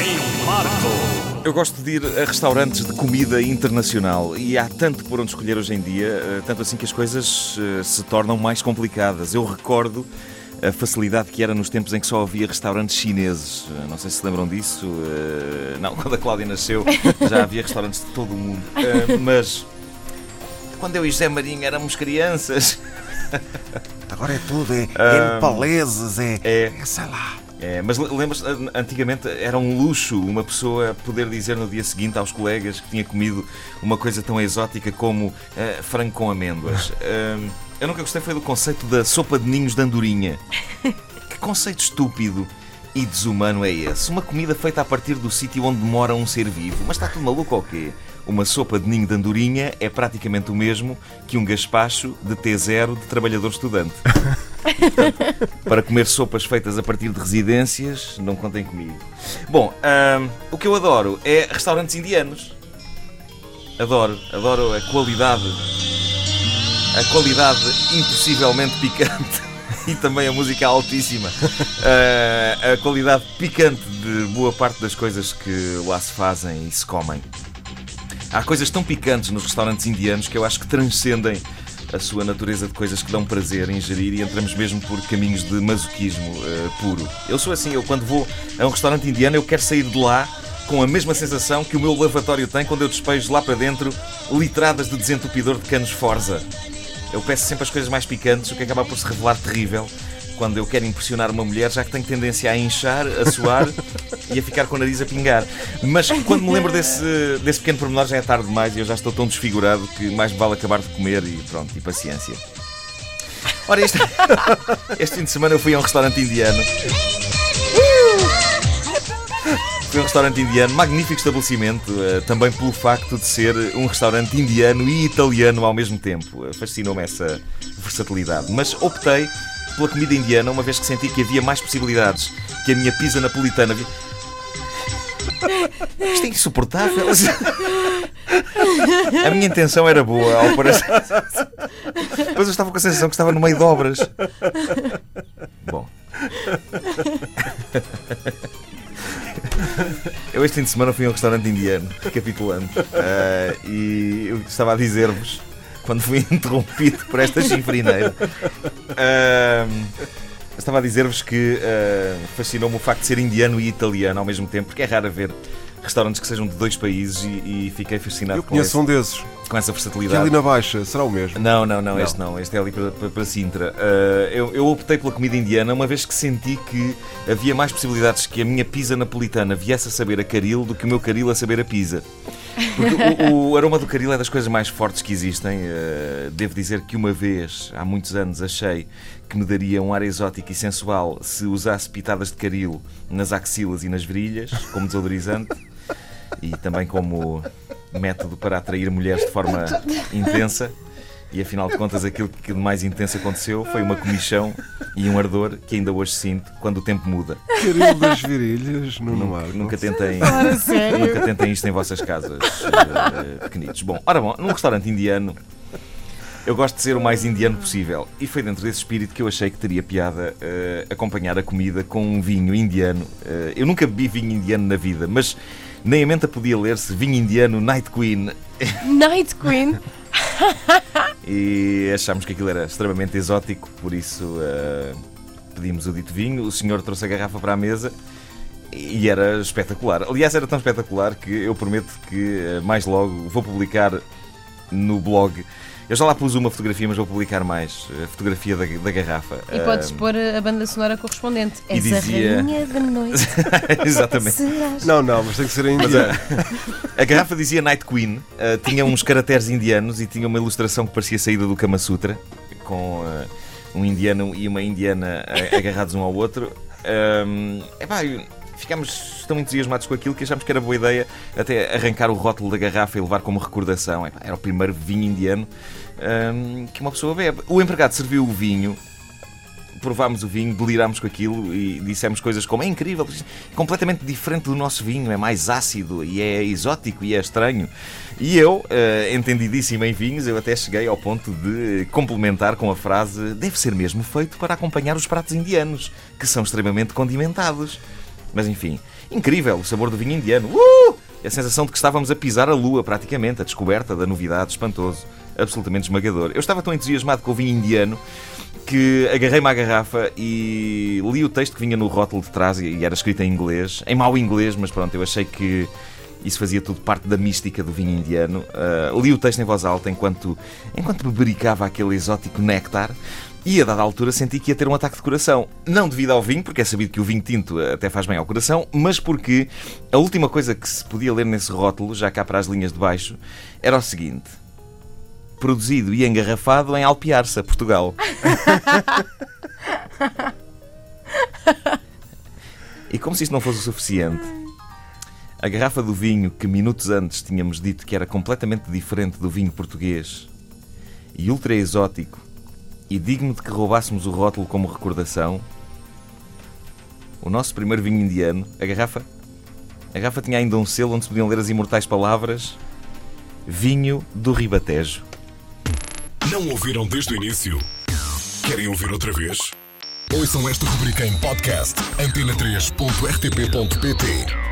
Em Marco. Eu gosto de ir a restaurantes de comida internacional e há tanto por onde escolher hoje em dia, eh, tanto assim que as coisas eh, se tornam mais complicadas. Eu recordo a facilidade que era nos tempos em que só havia restaurantes chineses. Eh, Não sei se se lembram disso. Não, quando a Cláudia nasceu já havia restaurantes de todo o mundo. Mas quando eu e José Marinho éramos crianças. Agora é tudo, é, é paleses, é, é. é sei lá. É, mas le- lembras-te, an- antigamente era um luxo uma pessoa poder dizer no dia seguinte aos colegas que tinha comido uma coisa tão exótica como eh, frango com amêndoas. Eu nunca gostei foi do conceito da sopa de ninhos de andorinha. Que conceito estúpido e desumano é esse? Uma comida feita a partir do sítio onde mora um ser vivo. Mas está tudo maluco ou quê? Uma sopa de ninho de andorinha é praticamente o mesmo que um gaspacho de T0 de trabalhador estudante. Para comer sopas feitas a partir de residências, não contem comigo. Bom, o que eu adoro é restaurantes indianos. Adoro, adoro a qualidade. A qualidade impossivelmente picante e também a música altíssima. Ah, a qualidade picante de boa parte das coisas que lá se fazem e se comem. Há coisas tão picantes nos restaurantes indianos que eu acho que transcendem a sua natureza de coisas que dão prazer em ingerir e entramos mesmo por caminhos de masoquismo eh, puro. Eu sou assim, eu quando vou a um restaurante indiano eu quero sair de lá com a mesma sensação que o meu lavatório tem quando eu despejo lá para dentro litradas de desentupidor de canos Forza. Eu peço sempre as coisas mais picantes, o que acaba por se revelar terrível quando eu quero impressionar uma mulher, já que tenho tendência a inchar, a suar e a ficar com o nariz a pingar. Mas quando me lembro desse, desse pequeno pormenor já é tarde demais e eu já estou tão desfigurado que mais vale acabar de comer e pronto, e paciência. Ora, este, este fim de semana eu fui a um restaurante indiano. Foi um restaurante indiano, magnífico estabelecimento, eh, também pelo facto de ser um restaurante indiano e italiano ao mesmo tempo. Eh, Fascinou-me essa versatilidade. Mas optei pela comida indiana, uma vez que senti que havia mais possibilidades que a minha pizza napolitana. Isto é insuportável. A minha intenção era boa ao parecer. Depois eu estava com a sensação que estava no meio de obras. Bom. Eu este fim de semana fui a um restaurante indiano, recapitulando, Ah, e eu estava a dizer-vos, quando fui interrompido por esta estava a dizer-vos que ah, fascinou-me o facto de ser indiano e italiano ao mesmo tempo, porque é raro ver restaurantes que sejam de dois países e, e fiquei fascinado Eu com, conheço esse- um desses, com essa que versatilidade. ali na Baixa, será o mesmo? Não, não, não, Não. este não. Este é ali para, para, para Sintra. Uh, eu, eu optei pela comida indiana uma vez que senti que havia mais possibilidades que a minha pizza napolitana viesse a saber a caril do que o meu caril a saber a pizza. Porque o, o aroma do caril é das coisas mais fortes que existem. Uh, devo dizer que uma vez, há muitos anos, achei que me daria um ar exótico e sensual se usasse pitadas de caril nas axilas e nas virilhas, como desodorizante e também como método para atrair mulheres de forma intensa. E afinal de contas, aquilo que de mais intenso aconteceu foi uma comichão e um ardor que ainda hoje sinto quando o tempo muda. Caril das virilhas, no Nunca, Marco. nunca tentem, nunca tentem isto em vossas casas, eh, pequenitos. Bom, ora bom, num restaurante indiano, eu gosto de ser o mais indiano possível. E foi dentro desse espírito que eu achei que teria piada eh, acompanhar a comida com um vinho indiano. Eh, eu nunca bebi vinho indiano na vida, mas nem a menta podia ler-se vinho indiano Night Queen. Night Queen. E achámos que aquilo era extremamente exótico, por isso eh, pedimos o dito vinho. O senhor trouxe a garrafa para a mesa e era espetacular. Aliás, era tão espetacular que eu prometo que eh, mais logo vou publicar no blog. Eu já lá pus uma fotografia, mas vou publicar mais. A fotografia da, da garrafa. E podes Ah, pôr a banda sonora correspondente. e És dizia- a rainha da noite. Exatamente. Serás. Não, não, mas tem que ser em Mas indiano. a, a garrafa dizia Night Queen, ah, tinha uns caracteres indianos e tinha uma ilustração que parecia saída do Kama Sutra, com ah, um indiano e uma indiana ah, agarrados um ao outro. Ahm, epá, eu- ficámos tão entusiasmados com aquilo que achámos que era boa ideia até arrancar o rótulo da garrafa e levar como recordação. Era o primeiro vinho indiano ahm, que uma pessoa bebe. O empregado serviu o vinho provámos o vinho, delirámos com aquilo e dissemos coisas como é incrível, é completamente diferente do nosso vinho, é mais ácido e é exótico e é estranho. E eu, eh, entendidíssimo em vinhos, eu até cheguei ao ponto de complementar com a frase deve ser mesmo feito para acompanhar os pratos indianos, que são extremamente condimentados. Mas enfim, incrível o sabor do vinho indiano. Uh! A sensação de que estávamos a pisar a lua, praticamente, a descoberta da novidade, espantoso, absolutamente esmagador. Eu estava tão entusiasmado com o vinho indiano que agarrei-me à garrafa e li o texto que vinha no rótulo de trás e era escrito em inglês, em mau inglês, mas pronto, eu achei que isso fazia tudo parte da mística do vinho indiano. Uh, li o texto em voz alta enquanto, enquanto bebericava aquele exótico néctar. E a dada altura senti que ia ter um ataque de coração. Não devido ao vinho, porque é sabido que o vinho tinto até faz bem ao coração, mas porque a última coisa que se podia ler nesse rótulo, já cá para as linhas de baixo, era o seguinte: Produzido e engarrafado em Alpiarça, Portugal. e como se isto não fosse o suficiente, a garrafa do vinho que minutos antes tínhamos dito que era completamente diferente do vinho português e ultra exótico e digno de que roubássemos o rótulo como recordação, o nosso primeiro vinho indiano, a garrafa, a garrafa tinha ainda um selo onde se podiam ler as imortais palavras Vinho do Ribatejo. Não ouviram desde o início? Querem ouvir outra vez? Ouçam esta rubrica em podcast antena3.rtp.pt